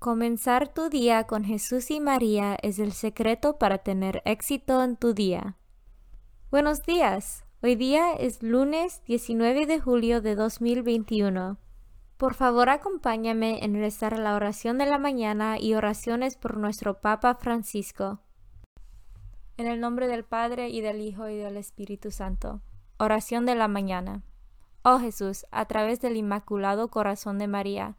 Comenzar tu día con Jesús y María es el secreto para tener éxito en tu día. Buenos días. Hoy día es lunes 19 de julio de 2021. Por favor, acompáñame en rezar la oración de la mañana y oraciones por nuestro Papa Francisco. En el nombre del Padre y del Hijo y del Espíritu Santo. Oración de la mañana. Oh Jesús, a través del Inmaculado Corazón de María,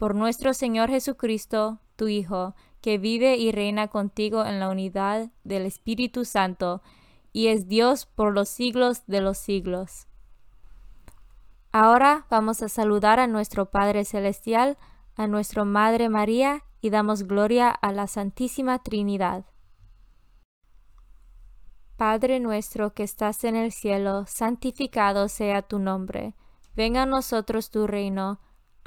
por nuestro Señor Jesucristo, tu Hijo, que vive y reina contigo en la unidad del Espíritu Santo, y es Dios por los siglos de los siglos. Ahora vamos a saludar a nuestro Padre Celestial, a nuestra Madre María, y damos gloria a la Santísima Trinidad. Padre nuestro que estás en el cielo, santificado sea tu nombre. Venga a nosotros tu reino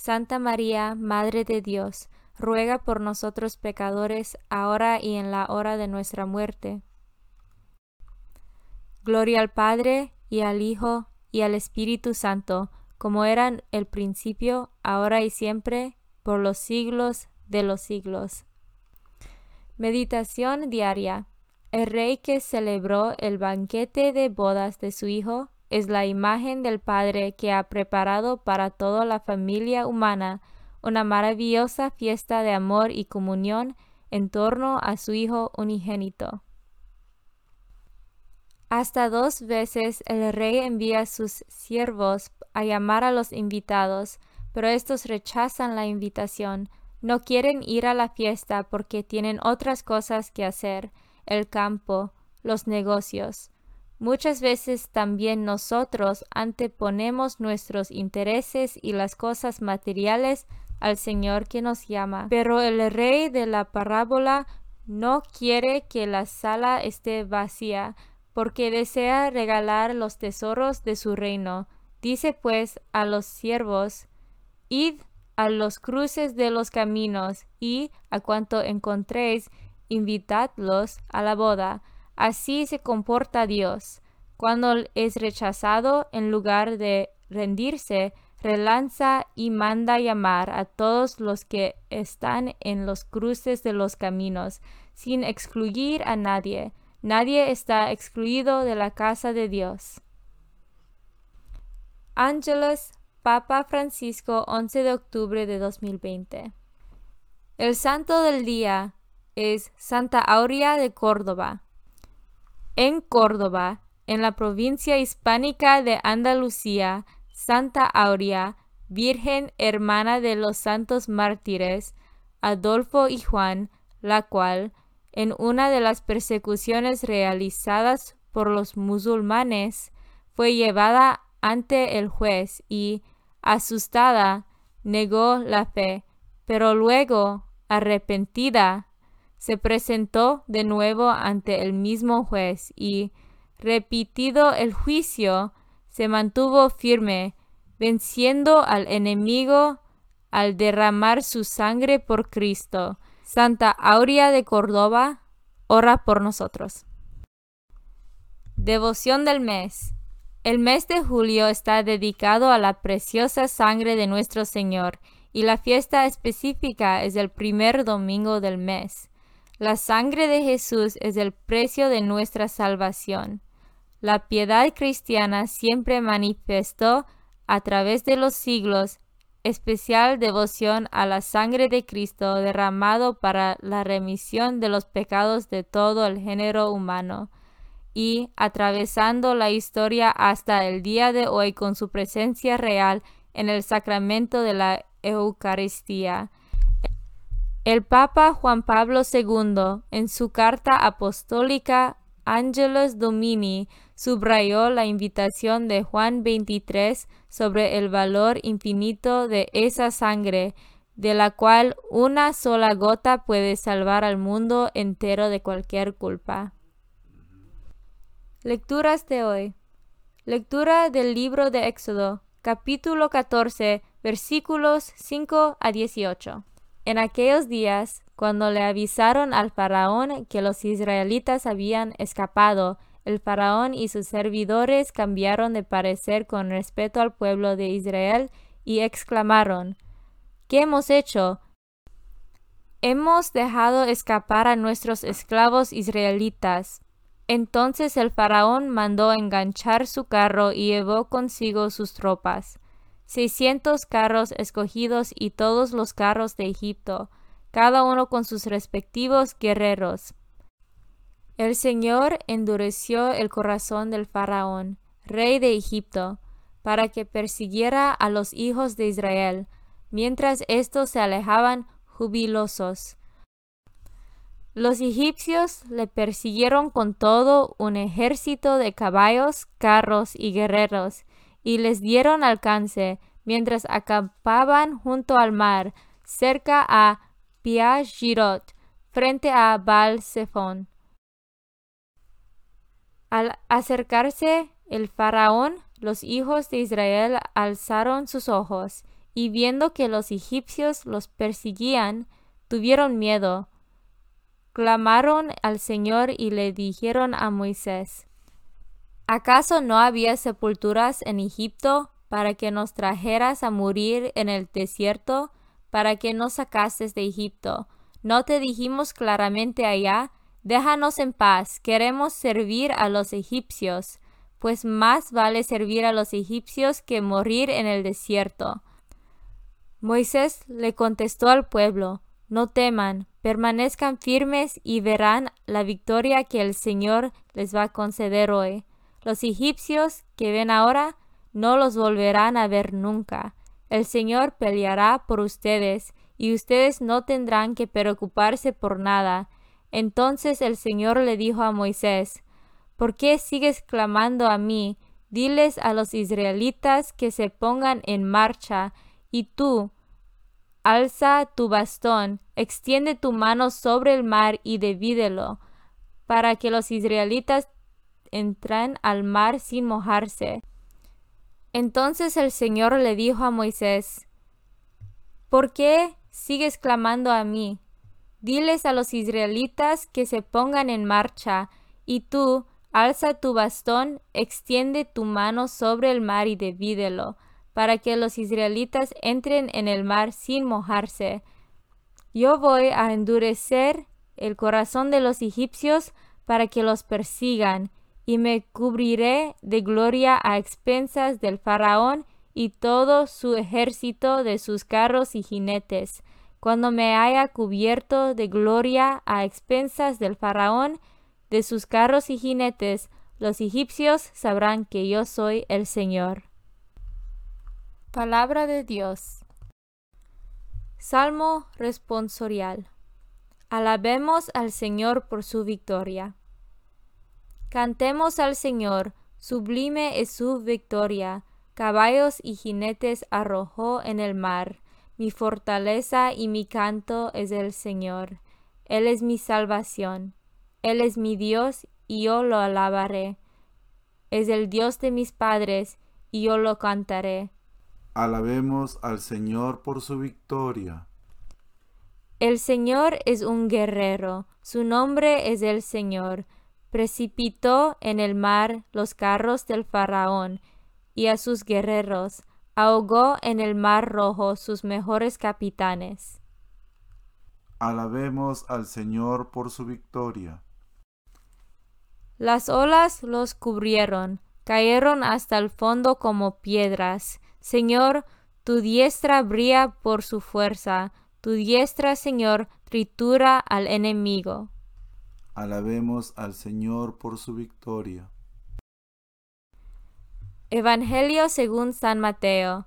Santa María, Madre de Dios, ruega por nosotros pecadores, ahora y en la hora de nuestra muerte. Gloria al Padre, y al Hijo, y al Espíritu Santo, como eran el principio, ahora y siempre, por los siglos de los siglos. Meditación diaria. El rey que celebró el banquete de bodas de su hijo es la imagen del Padre que ha preparado para toda la familia humana una maravillosa fiesta de amor y comunión en torno a su Hijo unigénito. Hasta dos veces el rey envía a sus siervos a llamar a los invitados, pero estos rechazan la invitación, no quieren ir a la fiesta porque tienen otras cosas que hacer, el campo, los negocios. Muchas veces también nosotros anteponemos nuestros intereses y las cosas materiales al Señor que nos llama. Pero el rey de la parábola no quiere que la sala esté vacía, porque desea regalar los tesoros de su reino. Dice pues a los siervos, Id a los cruces de los caminos, y a cuanto encontréis, invitadlos a la boda. Así se comporta Dios. Cuando es rechazado, en lugar de rendirse, relanza y manda llamar a todos los que están en los cruces de los caminos, sin excluir a nadie. Nadie está excluido de la casa de Dios. Ángeles, Papa Francisco, 11 de octubre de 2020. El santo del día es Santa Aurea de Córdoba. En Córdoba, en la provincia hispánica de Andalucía, Santa Aurea, Virgen hermana de los santos mártires, Adolfo y Juan, la cual, en una de las persecuciones realizadas por los musulmanes, fue llevada ante el juez y, asustada, negó la fe, pero luego, arrepentida, se presentó de nuevo ante el mismo juez y, repitido el juicio, se mantuvo firme, venciendo al enemigo al derramar su sangre por Cristo. Santa Aurea de Córdoba, ora por nosotros. Devoción del mes. El mes de julio está dedicado a la preciosa sangre de nuestro Señor y la fiesta específica es el primer domingo del mes. La sangre de Jesús es el precio de nuestra salvación. La piedad cristiana siempre manifestó a través de los siglos especial devoción a la sangre de Cristo derramado para la remisión de los pecados de todo el género humano y atravesando la historia hasta el día de hoy con su presencia real en el sacramento de la Eucaristía. El Papa Juan Pablo II, en su carta apostólica Angelus Domini, subrayó la invitación de Juan 23 sobre el valor infinito de esa sangre, de la cual una sola gota puede salvar al mundo entero de cualquier culpa. Lecturas de hoy. Lectura del libro de Éxodo, capítulo 14, versículos 5 a 18. En aquellos días, cuando le avisaron al faraón que los israelitas habían escapado, el faraón y sus servidores cambiaron de parecer con respecto al pueblo de Israel y exclamaron, ¿Qué hemos hecho? Hemos dejado escapar a nuestros esclavos israelitas entonces el faraón mandó enganchar su carro y llevó consigo sus tropas, seiscientos carros escogidos y todos los carros de Egipto, cada uno con sus respectivos guerreros. El Señor endureció el corazón del faraón, rey de Egipto, para que persiguiera a los hijos de Israel, mientras éstos se alejaban jubilosos. Los egipcios le persiguieron con todo un ejército de caballos, carros y guerreros, y les dieron alcance mientras acampaban junto al mar, cerca a Piagirot, frente a Baal Zephon. Al acercarse el faraón, los hijos de Israel alzaron sus ojos, y viendo que los egipcios los perseguían, tuvieron miedo, clamaron al Señor y le dijeron a Moisés, ¿acaso no había sepulturas en Egipto para que nos trajeras a morir en el desierto, para que nos sacases de Egipto? ¿No te dijimos claramente allá, déjanos en paz, queremos servir a los egipcios? pues más vale servir a los egipcios que morir en el desierto. Moisés le contestó al pueblo, no teman, permanezcan firmes y verán la victoria que el Señor les va a conceder hoy. Los egipcios que ven ahora no los volverán a ver nunca. El Señor peleará por ustedes y ustedes no tendrán que preocuparse por nada. Entonces el Señor le dijo a Moisés, ¿Por qué sigues clamando a mí? Diles a los israelitas que se pongan en marcha, y tú, Alza tu bastón, extiende tu mano sobre el mar y divídelo, para que los israelitas entren al mar sin mojarse. Entonces el Señor le dijo a Moisés, ¿Por qué sigues clamando a mí? Diles a los israelitas que se pongan en marcha, y tú, alza tu bastón, extiende tu mano sobre el mar y divídelo, para que los israelitas entren en el mar sin mojarse. Yo voy a endurecer el corazón de los egipcios para que los persigan, y me cubriré de gloria a expensas del faraón y todo su ejército de sus carros y jinetes. Cuando me haya cubierto de gloria a expensas del faraón, de sus carros y jinetes, los egipcios sabrán que yo soy el Señor. Palabra de Dios. Salmo responsorial. Alabemos al Señor por su victoria. Cantemos al Señor, sublime es su victoria. Caballos y jinetes arrojó en el mar. Mi fortaleza y mi canto es el Señor. Él es mi salvación. Él es mi Dios y yo lo alabaré. Es el Dios de mis padres y yo lo cantaré Alabemos al Señor por su victoria. El Señor es un guerrero, su nombre es el Señor. Precipitó en el mar los carros del faraón y a sus guerreros, ahogó en el mar rojo sus mejores capitanes. Alabemos al Señor por su victoria. Las olas los cubrieron, cayeron hasta el fondo como piedras. Señor, tu diestra brilla por su fuerza, tu diestra, Señor, tritura al enemigo. Alabemos al Señor por su victoria. Evangelio según San Mateo,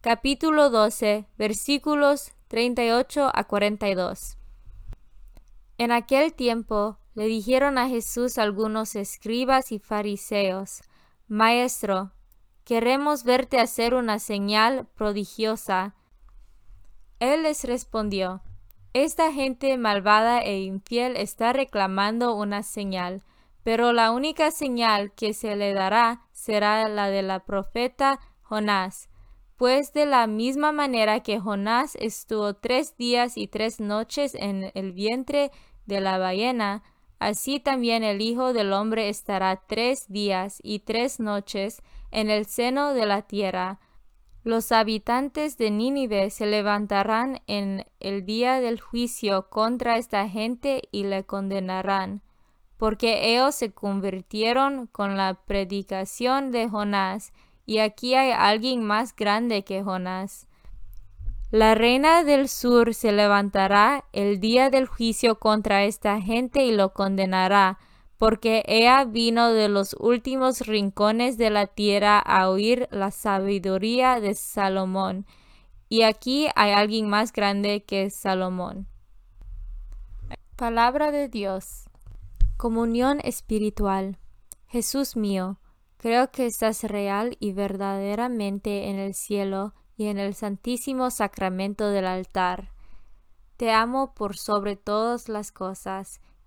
capítulo 12, versículos 38 a 42. En aquel tiempo le dijeron a Jesús algunos escribas y fariseos, Maestro, queremos verte hacer una señal prodigiosa. Él les respondió, Esta gente malvada e infiel está reclamando una señal, pero la única señal que se le dará será la de la profeta Jonás. Pues de la misma manera que Jonás estuvo tres días y tres noches en el vientre de la ballena, así también el Hijo del Hombre estará tres días y tres noches en el seno de la tierra. Los habitantes de Nínive se levantarán en el día del juicio contra esta gente y le condenarán, porque ellos se convirtieron con la predicación de Jonás, y aquí hay alguien más grande que Jonás. La reina del sur se levantará el día del juicio contra esta gente y lo condenará, porque ella vino de los últimos rincones de la tierra a oír la sabiduría de Salomón, y aquí hay alguien más grande que Salomón. Palabra de Dios. Comunión espiritual. Jesús mío, creo que estás real y verdaderamente en el cielo y en el santísimo sacramento del altar. Te amo por sobre todas las cosas,